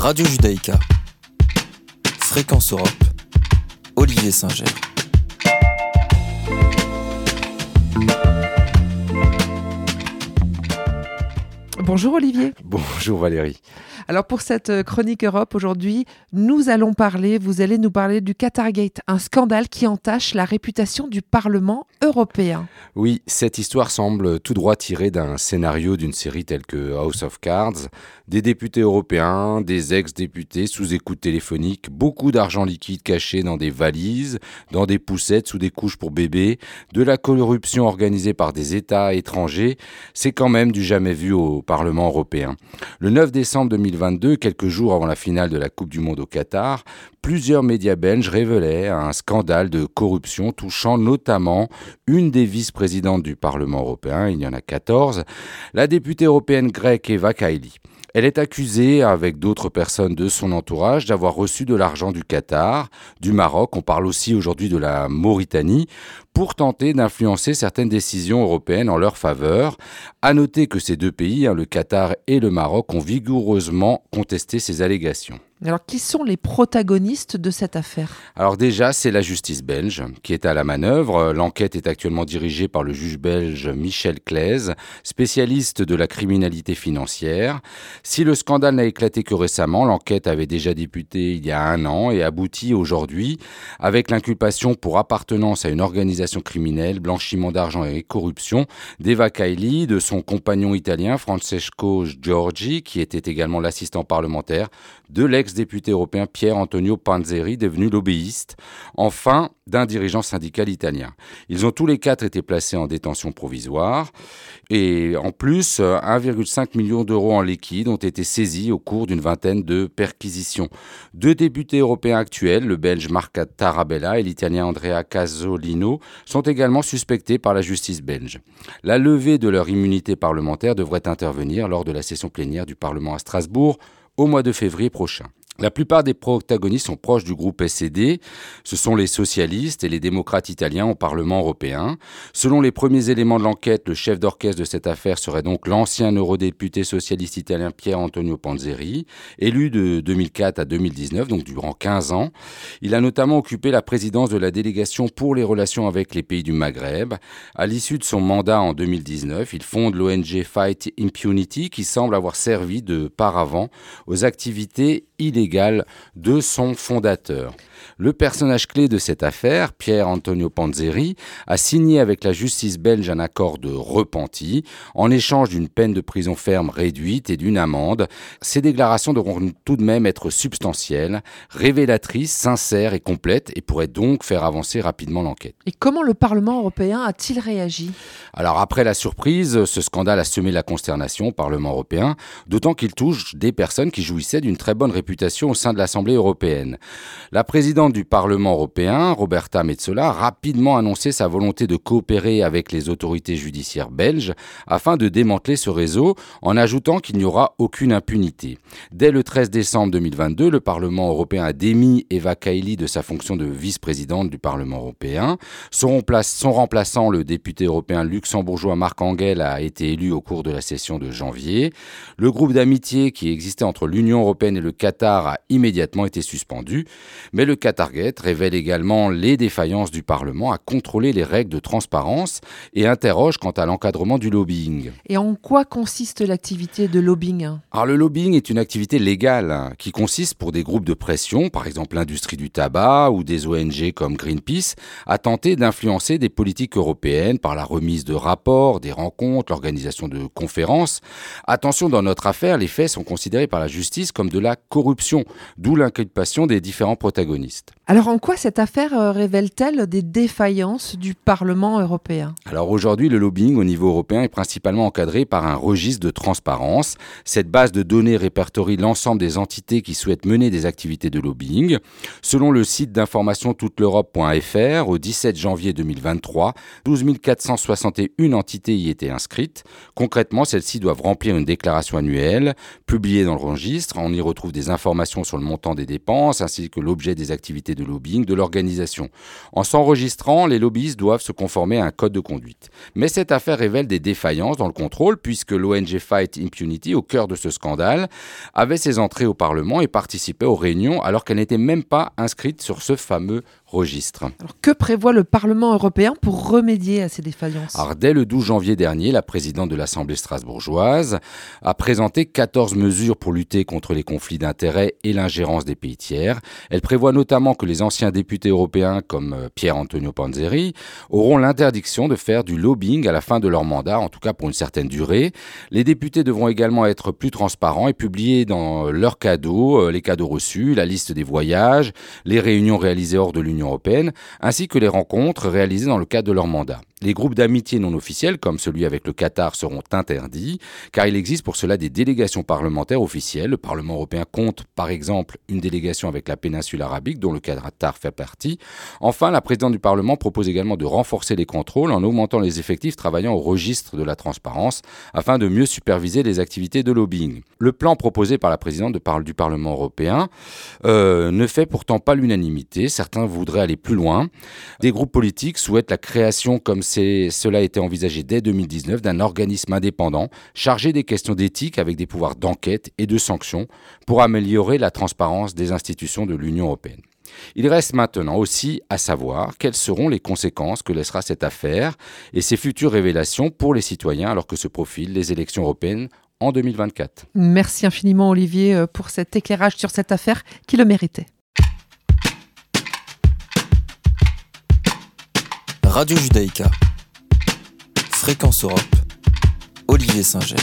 Radio Judaïka. Fréquence Europe. Olivier Singer. Bonjour Olivier. Bonjour Valérie. Alors pour cette euh, chronique Europe aujourd'hui, nous allons parler, vous allez nous parler du Qatargate, un scandale qui entache la réputation du Parlement européen. Oui, cette histoire semble tout droit tirée d'un scénario d'une série telle que House of Cards. Des députés européens, des ex-députés sous écoute téléphonique, beaucoup d'argent liquide caché dans des valises, dans des poussettes sous des couches pour bébés, de la corruption organisée par des États étrangers, c'est quand même du jamais vu au Parlement européen. Le 9 décembre 2020, quelques jours avant la finale de la Coupe du Monde au Qatar, plusieurs médias belges révélaient un scandale de corruption touchant notamment une des vice-présidentes du Parlement européen, il y en a 14, la députée européenne grecque Eva Kaili. Elle est accusée, avec d'autres personnes de son entourage, d'avoir reçu de l'argent du Qatar, du Maroc, on parle aussi aujourd'hui de la Mauritanie, pour tenter d'influencer certaines décisions européennes en leur faveur. À noter que ces deux pays, hein, le Qatar et le Maroc, ont vigoureusement contesté ces allégations. Alors, qui sont les protagonistes de cette affaire? Alors déjà, c'est la justice belge qui est à la manœuvre. L'enquête est actuellement dirigée par le juge belge Michel Claise, spécialiste de la criminalité financière. Si le scandale n'a éclaté que récemment, l'enquête avait déjà débuté il y a un an et aboutit aujourd'hui avec l'inculpation pour appartenance à une organisation criminelle, blanchiment d'argent et corruption d'Eva Kaili, de son compagnon italien Francesco Giorgi, qui était également l'assistant parlementaire de l'ex-député européen Pierre Antonio Panzeri, devenu lobbyiste, enfin d'un dirigeant syndical italien. Ils ont tous les quatre été placés en détention provisoire et en plus, 1,5 million d'euros en liquide ont été saisis au cours d'une vingtaine de perquisitions. Deux députés européens actuels, le belge Marc Tarabella et l'italien Andrea Casolino, sont également suspectés par la justice belge. La levée de leur immunité parlementaire devrait intervenir lors de la session plénière du Parlement à Strasbourg au mois de février prochain. La plupart des protagonistes sont proches du groupe SED. Ce sont les socialistes et les démocrates italiens au Parlement européen. Selon les premiers éléments de l'enquête, le chef d'orchestre de cette affaire serait donc l'ancien eurodéputé socialiste italien Pier Antonio Panzeri, élu de 2004 à 2019, donc durant 15 ans. Il a notamment occupé la présidence de la délégation pour les relations avec les pays du Maghreb. À l'issue de son mandat en 2019, il fonde l'ONG Fight Impunity qui semble avoir servi de paravent aux activités illégales de son fondateur. Le personnage clé de cette affaire, Pierre Antonio Panzeri, a signé avec la justice belge un accord de repenti en échange d'une peine de prison ferme réduite et d'une amende. Ces déclarations devront tout de même être substantielles, révélatrices, sincères et complètes et pourraient donc faire avancer rapidement l'enquête. Et comment le Parlement européen a-t-il réagi? Alors après la surprise, ce scandale a semé la consternation au Parlement européen, d'autant qu'il touche des personnes qui jouissaient d'une très bonne réputation au sein de l'Assemblée européenne. La présidente du Parlement européen, Roberta Metsola, a rapidement annoncé sa volonté de coopérer avec les autorités judiciaires belges afin de démanteler ce réseau en ajoutant qu'il n'y aura aucune impunité. Dès le 13 décembre 2022, le Parlement européen a démis Eva Kaili de sa fonction de vice-présidente du Parlement européen. Son, remplaçant, le député européen luxembourgeois Marc Engel, a été élu au cours de la session de janvier. Le groupe d'amitié qui existait entre l'Union européenne et le Qatar a immédiatement été suspendu. Mais le Qatar Target révèle également les défaillances du Parlement à contrôler les règles de transparence et interroge quant à l'encadrement du lobbying. Et en quoi consiste l'activité de lobbying Alors le lobbying est une activité légale hein, qui consiste pour des groupes de pression, par exemple l'industrie du tabac ou des ONG comme Greenpeace, à tenter d'influencer des politiques européennes par la remise de rapports, des rencontres, l'organisation de conférences. Attention, dans notre affaire, les faits sont considérés par la justice comme de la corruption, d'où l'inculpation des différents protagonistes. Alors en quoi cette affaire euh, révèle-t-elle des défaillances du Parlement européen? Alors aujourd'hui, le lobbying au niveau européen est principalement encadré par un registre de transparence. Cette base de données répertorie l'ensemble des entités qui souhaitent mener des activités de lobbying. Selon le site d'information touteleurope.fr, au 17 janvier 2023, 12 461 entités y étaient inscrites. Concrètement, celles-ci doivent remplir une déclaration annuelle, publiée dans le registre. On y retrouve des informations sur le montant des dépenses ainsi que l'objet des activités de lobbying de l'organisation. En s'enregistrant, les lobbyistes doivent se conformer à un code de conduite. Mais cette affaire révèle des défaillances dans le contrôle puisque l'ONG Fight Impunity, au cœur de ce scandale, avait ses entrées au Parlement et participait aux réunions alors qu'elle n'était même pas inscrite sur ce fameux registre. Alors, que prévoit le Parlement européen pour remédier à ces défaillances? Alors, Dès le 12 janvier dernier, la présidente de l'Assemblée strasbourgeoise a présenté 14 mesures pour lutter contre les conflits d'intérêts et l'ingérence des pays tiers. Elle prévoit notamment que les anciens députés européens comme euh, Pierre Antonio Panzeri auront l'interdiction de faire du lobbying à la fin de leur mandat, en tout cas pour une certaine durée. Les députés devront également être plus transparents et publier dans leurs cadeaux, euh, les cadeaux reçus, la liste des voyages, les réunions réalisées hors de l'Union européenne, ainsi que les rencontres réalisées dans le cadre de leur mandat. Les groupes d'amitié non officiels, comme celui avec le Qatar, seront interdits, car il existe pour cela des délégations parlementaires officielles. Le Parlement européen compte, par exemple, une délégation avec la péninsule arabique, dont le Qatar fait partie. Enfin, la présidente du Parlement propose également de renforcer les contrôles en augmentant les effectifs travaillant au registre de la transparence, afin de mieux superviser les activités de lobbying. Le plan proposé par la présidente du Parlement européen euh, ne fait pourtant pas l'unanimité. Certains voudraient aller plus loin. Des groupes politiques souhaitent la création, comme cela a été envisagé dès 2019 d'un organisme indépendant chargé des questions d'éthique avec des pouvoirs d'enquête et de sanctions pour améliorer la transparence des institutions de l'Union européenne. Il reste maintenant aussi à savoir quelles seront les conséquences que laissera cette affaire et ses futures révélations pour les citoyens alors que se profilent les élections européennes en 2024. Merci infiniment Olivier euh, pour cet éclairage sur cette affaire qui le méritait. Radio Judaïka. Fréquence Europe. Olivier Singer.